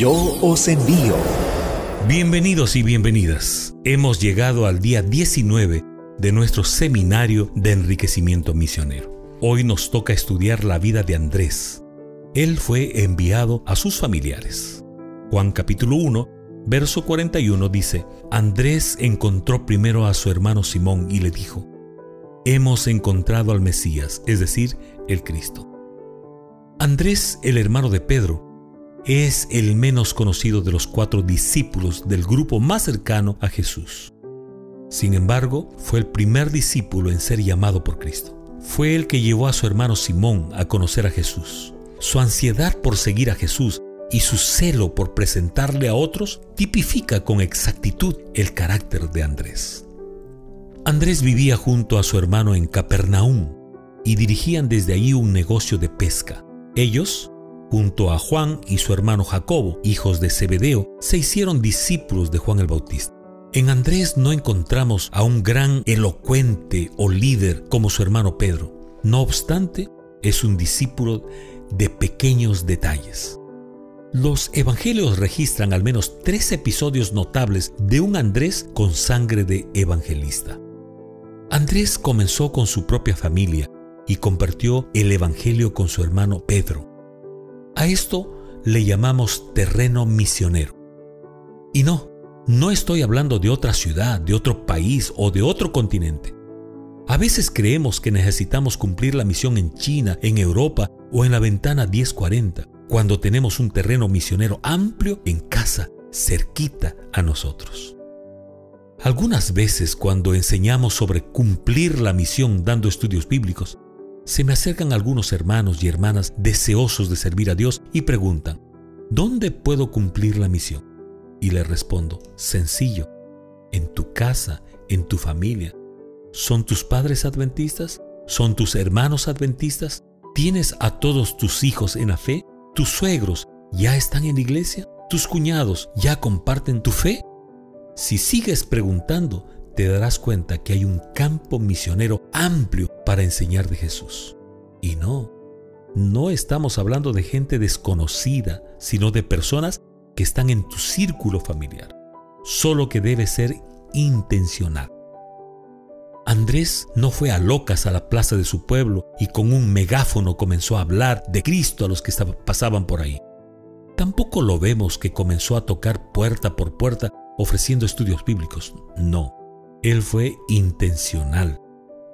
Yo os envío. Bienvenidos y bienvenidas. Hemos llegado al día 19 de nuestro seminario de enriquecimiento misionero. Hoy nos toca estudiar la vida de Andrés. Él fue enviado a sus familiares. Juan capítulo 1, verso 41 dice, Andrés encontró primero a su hermano Simón y le dijo, Hemos encontrado al Mesías, es decir, el Cristo. Andrés, el hermano de Pedro, es el menos conocido de los cuatro discípulos del grupo más cercano a Jesús. Sin embargo, fue el primer discípulo en ser llamado por Cristo. Fue el que llevó a su hermano Simón a conocer a Jesús. Su ansiedad por seguir a Jesús y su celo por presentarle a otros tipifica con exactitud el carácter de Andrés. Andrés vivía junto a su hermano en Capernaum y dirigían desde allí un negocio de pesca. Ellos junto a Juan y su hermano Jacobo, hijos de Zebedeo, se hicieron discípulos de Juan el Bautista. En Andrés no encontramos a un gran elocuente o líder como su hermano Pedro. No obstante, es un discípulo de pequeños detalles. Los evangelios registran al menos tres episodios notables de un Andrés con sangre de evangelista. Andrés comenzó con su propia familia y compartió el evangelio con su hermano Pedro. A esto le llamamos terreno misionero. Y no, no estoy hablando de otra ciudad, de otro país o de otro continente. A veces creemos que necesitamos cumplir la misión en China, en Europa o en la ventana 1040, cuando tenemos un terreno misionero amplio en casa, cerquita a nosotros. Algunas veces cuando enseñamos sobre cumplir la misión dando estudios bíblicos, se me acercan algunos hermanos y hermanas deseosos de servir a Dios y preguntan, ¿dónde puedo cumplir la misión? Y les respondo, sencillo, en tu casa, en tu familia. ¿Son tus padres adventistas? ¿Son tus hermanos adventistas? ¿Tienes a todos tus hijos en la fe? ¿Tus suegros ya están en la iglesia? ¿Tus cuñados ya comparten tu fe? Si sigues preguntando, te darás cuenta que hay un campo misionero amplio para enseñar de Jesús. Y no, no estamos hablando de gente desconocida, sino de personas que están en tu círculo familiar. Solo que debe ser intencional. Andrés no fue a locas a la plaza de su pueblo y con un megáfono comenzó a hablar de Cristo a los que pasaban por ahí. Tampoco lo vemos que comenzó a tocar puerta por puerta ofreciendo estudios bíblicos. No, él fue intencional.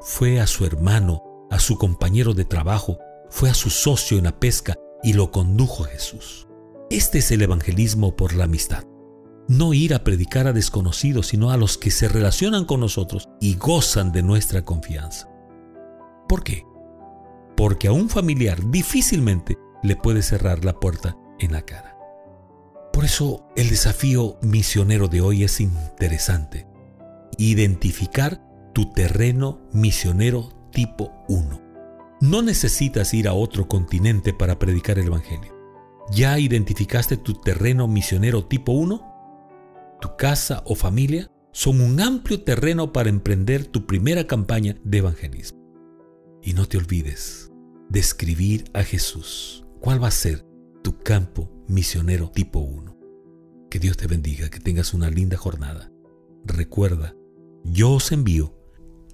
Fue a su hermano, a su compañero de trabajo, fue a su socio en la pesca y lo condujo a Jesús. Este es el evangelismo por la amistad. No ir a predicar a desconocidos, sino a los que se relacionan con nosotros y gozan de nuestra confianza. ¿Por qué? Porque a un familiar difícilmente le puede cerrar la puerta en la cara. Por eso el desafío misionero de hoy es interesante identificar tu terreno misionero tipo 1. No necesitas ir a otro continente para predicar el Evangelio. ¿Ya identificaste tu terreno misionero tipo 1? Tu casa o familia son un amplio terreno para emprender tu primera campaña de evangelismo. Y no te olvides de escribir a Jesús. ¿Cuál va a ser tu campo misionero tipo 1? Que Dios te bendiga, que tengas una linda jornada. Recuerda yo os envío